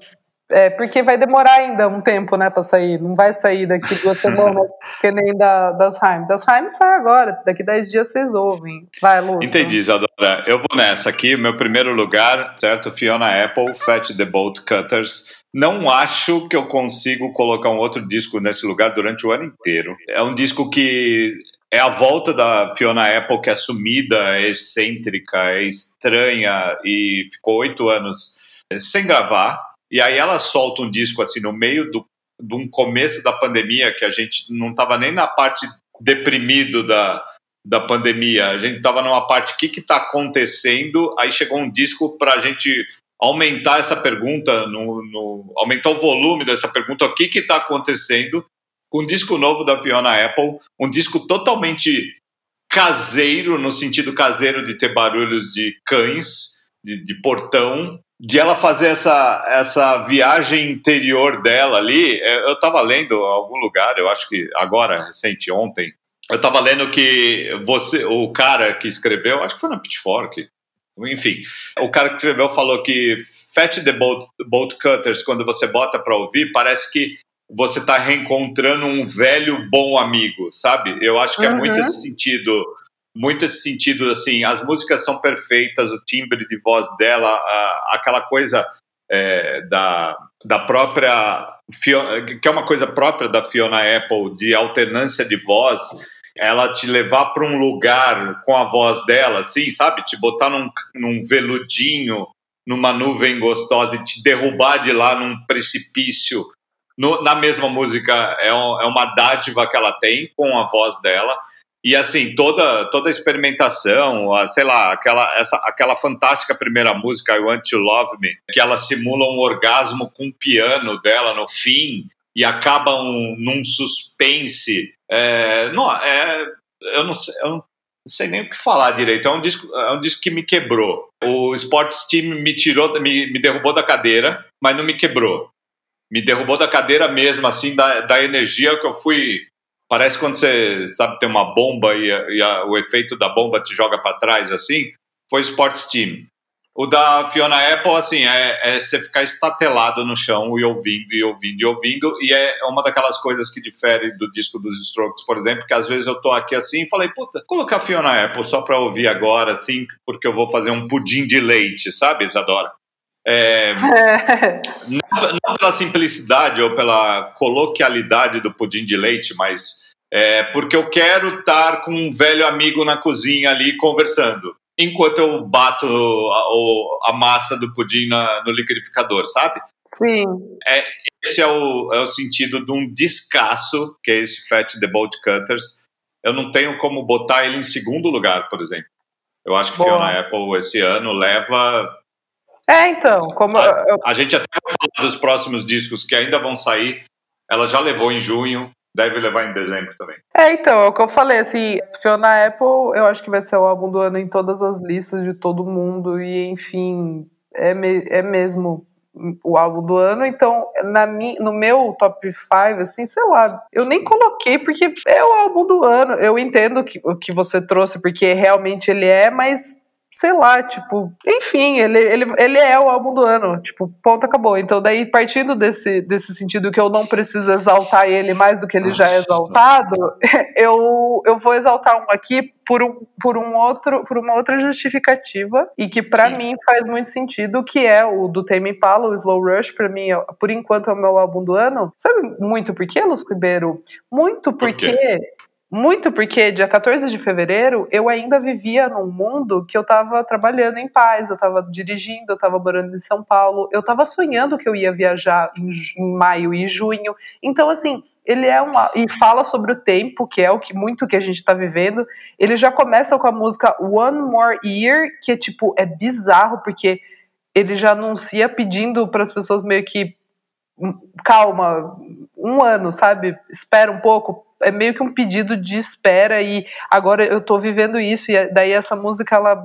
Speaker 1: é, porque vai demorar ainda um tempo, né, pra sair. Não vai sair daqui duas semanas, que nem da, das Haim. Das Haim sai agora, daqui dez dias vocês ouvem. Vai, Lúcio.
Speaker 2: Entendi, Isadora. Eu vou nessa aqui, meu primeiro lugar, certo? Fiona Apple, Fat the Bolt Cutters. Não acho que eu consigo colocar um outro disco nesse lugar durante o ano inteiro. É um disco que é a volta da Fiona Apple, que é sumida, é excêntrica, é estranha e ficou oito anos sem gravar e aí ela solta um disco assim no meio do, de um começo da pandemia, que a gente não estava nem na parte deprimido da, da pandemia, a gente estava numa parte, o que está acontecendo? Aí chegou um disco para a gente aumentar essa pergunta, no, no, aumentar o volume dessa pergunta, o que está acontecendo? Com um disco novo da Fiona Apple, um disco totalmente caseiro, no sentido caseiro de ter barulhos de cães, de, de portão, de ela fazer essa, essa viagem interior dela ali. É, eu estava lendo em algum lugar, eu acho que agora, recente, ontem, eu estava lendo que você, o cara que escreveu, acho que foi na Pitchfork, enfim, o cara que escreveu falou que Fat the Bolt, Bolt Cutters, quando você bota para ouvir, parece que você está reencontrando um velho bom amigo, sabe? Eu acho que é muito esse sentido muito esse sentido, assim, as músicas são perfeitas, o timbre de voz dela, a, aquela coisa é, da, da própria, que é uma coisa própria da Fiona Apple, de alternância de voz, ela te levar para um lugar com a voz dela, assim, sabe? Te botar num, num veludinho, numa nuvem gostosa e te derrubar de lá num precipício. No, na mesma música, é, um, é uma dádiva que ela tem com a voz dela. E assim, toda, toda a experimentação, a, sei lá, aquela, essa, aquela fantástica primeira música, I Want to Love Me, que ela simula um orgasmo com o piano dela no fim e acaba um, num suspense. É, não, é, eu, não, eu não sei nem o que falar direito. É um disco, é um disco que me quebrou. O Sports Team me tirou, me, me derrubou da cadeira, mas não me quebrou. Me derrubou da cadeira mesmo, assim, da, da energia que eu fui Parece quando você sabe tem uma bomba e, a, e a, o efeito da bomba te joga para trás assim. Foi Sports Team. O da Fiona Apple, assim, é, é, você ficar estatelado no chão e ouvindo, e ouvindo, e ouvindo. E é uma daquelas coisas que difere do disco dos Strokes, por exemplo, que às vezes eu tô aqui assim e falei, puta, colocar Fiona Apple só pra ouvir agora, assim, porque eu vou fazer um pudim de leite, sabe, Isadora? É, não, não, pela simplicidade ou pela coloquialidade do pudim de leite, mas é, porque eu quero estar com um velho amigo na cozinha ali conversando, enquanto eu bato a, a massa do pudim na, no liquidificador, sabe?
Speaker 1: Sim.
Speaker 2: É, esse é o, é o sentido de um descasso, que é esse Fat the Bolt Cutters. Eu não tenho como botar ele em segundo lugar, por exemplo. Eu acho que
Speaker 1: Boa.
Speaker 2: Fiona Apple esse ano leva.
Speaker 1: É, então, como
Speaker 2: A,
Speaker 1: eu-
Speaker 2: a gente até vai falar dos próximos discos que ainda vão sair. Ela já levou em junho, deve levar em dezembro também.
Speaker 1: É, então, é o que eu falei, assim, Fiona Apple, eu acho que vai ser o álbum do ano em todas as listas de todo mundo, e enfim, é, me- é mesmo o álbum do ano, então, na mi, no meu top 5, assim, sei lá, eu nem coloquei porque é o álbum do ano, eu entendo que, o que você trouxe, porque realmente ele é, mas sei lá, tipo, enfim, ele, ele, ele é o álbum do ano, tipo, ponto, acabou. Então, daí, partindo desse, desse sentido que eu não preciso exaltar ele mais do que ele já é
Speaker 2: Nossa.
Speaker 1: exaltado, eu, eu vou exaltar um aqui por, um, por, um outro, por uma outra justificativa, e que pra
Speaker 2: Sim.
Speaker 1: mim faz muito sentido, que é o do Tame Impala, o Slow Rush, pra mim, por enquanto, é o meu álbum do ano. Sabe muito por quê, Luz Ribeiro? Muito
Speaker 2: Por
Speaker 1: porque... Muito porque dia 14 de fevereiro eu ainda vivia num mundo que eu tava trabalhando em paz, eu tava dirigindo, eu tava morando em São Paulo, eu tava sonhando que eu ia viajar em, em maio e junho. Então, assim, ele é um. E fala sobre o tempo, que é o que muito que a gente tá vivendo. Ele já começa com a música One More Year, que é tipo, é bizarro, porque ele já anuncia pedindo para as pessoas meio que "Hum, calma, um ano, sabe? Espera um pouco. É meio que um pedido de espera e agora eu tô vivendo isso e daí essa música ela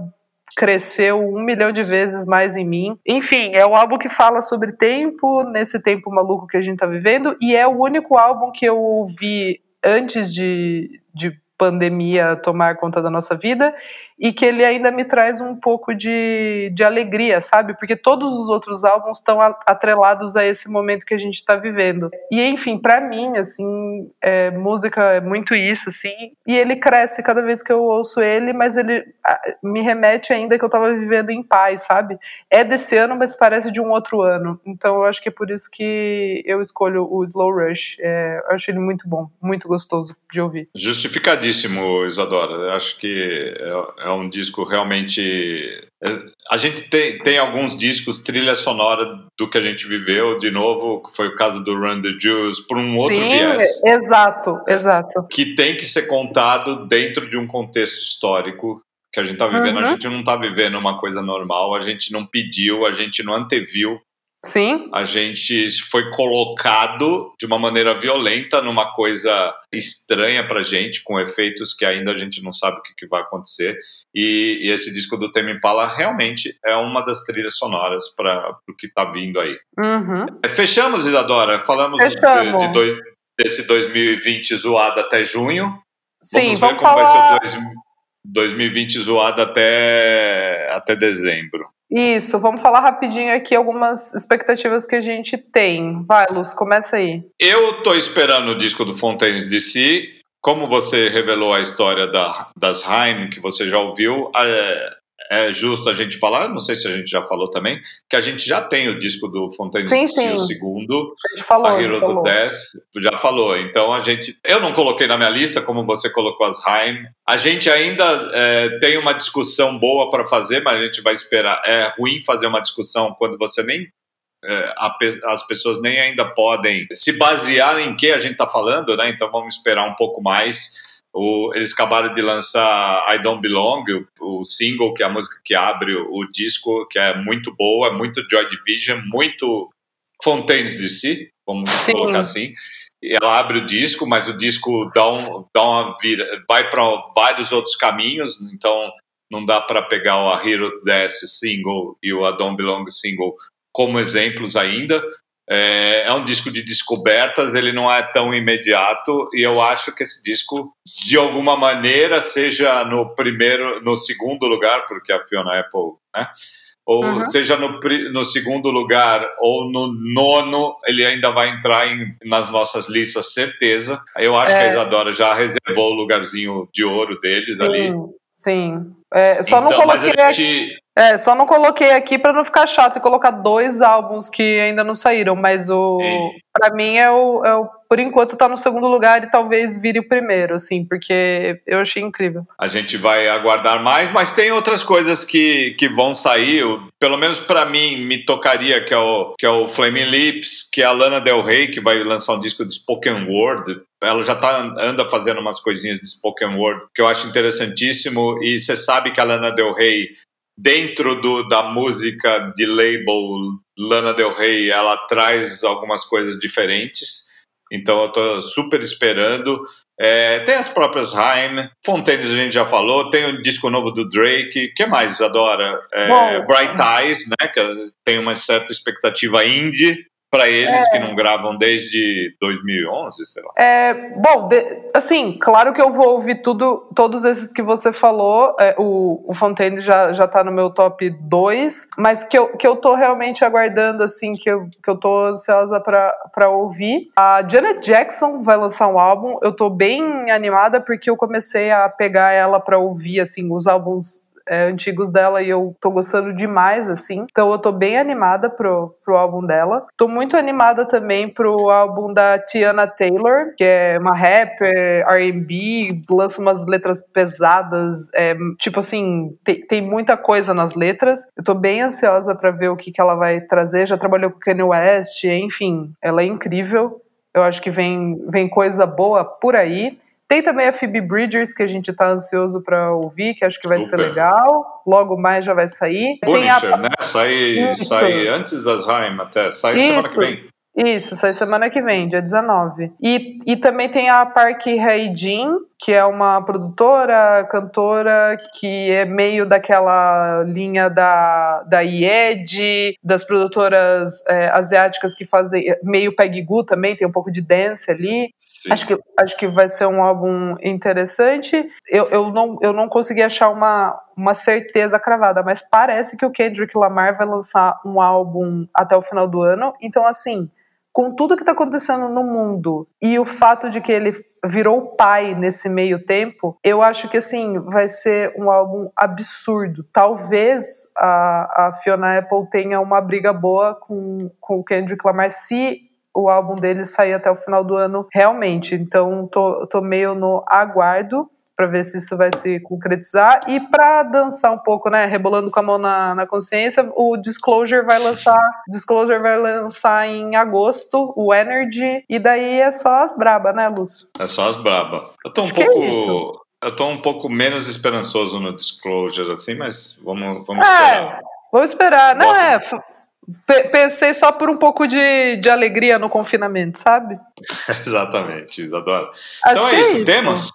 Speaker 1: cresceu um milhão de vezes mais em mim. Enfim, é um álbum que fala sobre tempo, nesse tempo maluco que a gente tá vivendo, e é o único álbum que eu ouvi antes de, de pandemia tomar conta da nossa vida e que ele ainda me traz um pouco de, de alegria, sabe? Porque todos os outros álbuns estão atrelados a esse momento que a gente está vivendo. E enfim, para mim, assim, é, música é muito isso, assim. E ele cresce cada vez que eu ouço ele, mas ele me remete ainda que eu tava vivendo em paz, sabe? É desse ano, mas parece de um outro ano. Então eu acho que é por isso que eu escolho o Slow Rush. É, eu acho ele muito bom, muito gostoso de ouvir.
Speaker 2: Justificadíssimo, Isadora. Eu acho que é, é um disco realmente. é- a gente tem, tem alguns discos, trilha sonora do que a gente viveu, de novo, que foi o caso do Run the Jewels, por um outro
Speaker 1: Sim,
Speaker 2: viés,
Speaker 1: exato, exato.
Speaker 2: que tem que ser contado dentro de um contexto histórico que a gente está vivendo. A
Speaker 1: Uhum.
Speaker 2: gente não está vivendo uma coisa normal, a gente não pediu, a gente não anteviu
Speaker 1: Sim,
Speaker 2: a gente foi colocado de uma maneira violenta numa coisa estranha pra gente, com efeitos que ainda a gente não sabe o que, que vai acontecer. E, e esse disco do Tame Impala realmente é uma das trilhas sonoras para o que tá vindo aí.
Speaker 1: uhum.
Speaker 2: É, Fechamos, Isadora. Falamos de-
Speaker 1: Fechamos.
Speaker 2: de dois- desse 2020 zoado até junho.
Speaker 1: sim,
Speaker 2: vamos ver
Speaker 1: vamos
Speaker 2: como
Speaker 1: falar.
Speaker 2: vai ser o dois- 2020 zoado até, até dezembro.
Speaker 1: Isso, vamos falar rapidinho aqui algumas expectativas que a gente tem. Vai, Luz, começa aí.
Speaker 2: Eu tô esperando o disco do Fontaines DC. Como você revelou a história da, das Heine, que você já ouviu, é, é justo a gente falar, não sei se a gente já falou também, que a gente já tem o disco do Fontaines
Speaker 1: Sim, sim.
Speaker 2: o segundo,
Speaker 1: A gente falou.
Speaker 2: a Hero
Speaker 1: falou.
Speaker 2: Death, já falou. Então a gente. Eu não coloquei na minha lista, como você colocou as Heine. A gente ainda é, tem uma discussão boa para fazer, mas a gente vai esperar. É ruim fazer uma discussão quando você nem as pessoas nem ainda podem se basear em que a gente está falando, né? Então vamos esperar um pouco mais. O- eles acabaram de lançar I Don't Belong, o, o single, que é a música que abre o, o disco, que é muito boa, é muito Joy Division, muito Fontaines DC, vamos
Speaker 1: Sim.
Speaker 2: colocar assim. E ela abre o disco, mas o disco dá, um, dá uma vira, vai para vários outros caminhos, então não dá para pegar o A Hero Death single e o I Don't Belong single como exemplos ainda. É, é um disco de descobertas, ele não é tão imediato e eu acho que esse disco, de alguma maneira, seja no primeiro, no segundo lugar, porque a Fiona Apple, né? Ou
Speaker 1: Uhum.
Speaker 2: seja no, no segundo lugar ou no nono, ele ainda vai entrar em- nas nossas listas, certeza. Eu acho que a
Speaker 1: É.
Speaker 2: Isadora já reservou o lugarzinho de ouro deles ali.
Speaker 1: Sim, sim. É, só não
Speaker 2: Então, mas
Speaker 1: coloquei
Speaker 2: gente,
Speaker 1: É, só não coloquei aqui pra não ficar chato e colocar dois álbuns que ainda não saíram, mas o para mim é o, é o por enquanto tá no segundo lugar e talvez vire o primeiro, assim, porque eu achei incrível.
Speaker 2: A gente vai aguardar mais, mas tem outras coisas que, que vão sair. Pelo menos pra mim, me tocaria, que é, o, que é o Flaming Lips, que é a Lana Del Rey, que vai lançar um disco de Spoken Word. Ela já tá, anda fazendo umas coisinhas de Spoken Word, que eu acho interessantíssimo. E você sabe que a Lana Del Rey, dentro do, da música de label Lana Del Rey, ela traz algumas coisas diferentes. Então eu tô super esperando. É, tem as próprias Haim, Fontaines a gente já falou, tem o disco novo do Drake, que mais, Isadora? É, Bright Eyes, né, que tem uma certa expectativa indie para eles que não gravam desde 2011, sei lá.
Speaker 1: É, bom, de- assim, claro que eu vou ouvir tudo, todos esses que você falou. é, o, o Fontaine já, já tá no meu top 2, mas que eu, que eu tô realmente aguardando, assim, que eu, que eu tô ansiosa pra ouvir. A Janet Jackson vai lançar um álbum. Eu tô bem animada porque eu comecei a pegar ela pra ouvir, assim, os álbuns é, antigos dela e eu tô gostando demais, assim. Então eu tô bem animada pro, pro álbum dela. Tô muito animada também pro álbum da Tiana Taylor, que é uma rapper, R&B, lança umas letras pesadas, é, tipo assim, tem, tem muita coisa nas letras. Eu tô bem ansiosa pra ver o que, que ela vai trazer. Já trabalhou com Kanye West, enfim, ela é incrível. Eu acho que vem, vem coisa boa por aí. Tem também a Phoebe Bridgers, que a gente tá ansioso pra ouvir, que acho que vai ser
Speaker 2: Super.
Speaker 1: legal. Logo mais já vai sair. Tem a-
Speaker 2: Punisher, né? Sai,
Speaker 1: Isso.
Speaker 2: sai antes das Haim até. Sai semana que
Speaker 1: Isso.
Speaker 2: vem.
Speaker 1: Isso, sai semana que vem, dia 19. E, e também tem a Park Hae-jin, que é uma produtora, cantora, que é meio daquela linha da, da IED, das produtoras é, asiáticas que fazem meio Peggy Goo também, tem um pouco de dance ali.
Speaker 2: Sim.
Speaker 1: Acho que, acho que vai ser um álbum interessante. Eu, eu, não, eu não consegui achar uma, uma certeza cravada, mas parece que o Kendrick Lamar vai lançar um álbum até o final do ano. Então, assim, com tudo que está acontecendo no mundo e o fato de que ele virou pai nesse meio tempo, eu acho que assim vai ser um álbum absurdo. Talvez a, a Fiona Apple tenha uma briga boa com, com o Kendrick Lamar se o álbum dele sair até o final do ano realmente. Então tô, tô meio no aguardo para ver se isso vai se concretizar e para dançar um pouco, né, rebolando com a mão na, na consciência, o Disclosure vai lançar, Disclosure vai lançar em agosto o Energy e daí é só as braba, né, Lúcio?
Speaker 2: É só as braba. Eu tô um
Speaker 1: Acho é
Speaker 2: pouco.
Speaker 1: isso.
Speaker 2: eu tô um pouco menos esperançoso no Disclosure, assim, mas vamos, vamos
Speaker 1: É,
Speaker 2: esperar.
Speaker 1: vou esperar. Não
Speaker 2: Bota.
Speaker 1: é, pensei só por um pouco de, de alegria no confinamento, sabe?
Speaker 2: Exatamente, Isadora.
Speaker 1: Acho
Speaker 2: então
Speaker 1: que
Speaker 2: é isso, temos?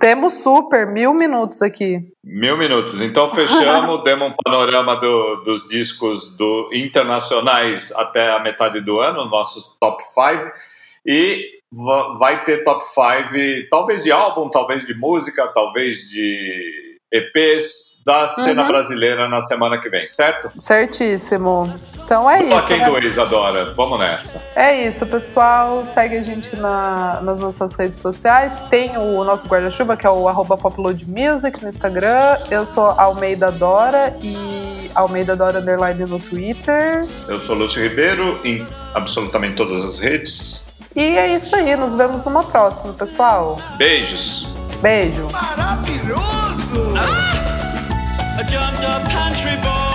Speaker 1: Temos super, mil minutos aqui.
Speaker 2: Mil minutos. Então fechamos, demos um panorama do- dos discos do internacionais até a metade do ano, nossos top 5. E va- vai ter top 5, talvez de álbum, talvez de música, talvez de EPs da cena
Speaker 1: Uhum.
Speaker 2: brasileira na semana que vem, certo?
Speaker 1: Certíssimo. Então é isso.
Speaker 2: quem
Speaker 1: né?
Speaker 2: do Isadora. Vamos nessa.
Speaker 1: É isso, pessoal. Segue a gente na- nas nossas redes sociais. Tem o nosso guarda-chuva, que é o arroba poploadmusic no Instagram. Eu sou Almeida Dora e Almeida Dora Underline no Twitter.
Speaker 2: Eu sou Lúcio Ribeiro, em absolutamente todas as redes.
Speaker 1: E é isso aí. Nos vemos numa próxima, pessoal.
Speaker 2: Beijos.
Speaker 1: Beijo.
Speaker 3: Maravilhoso!
Speaker 4: I jumped-up pantry boy.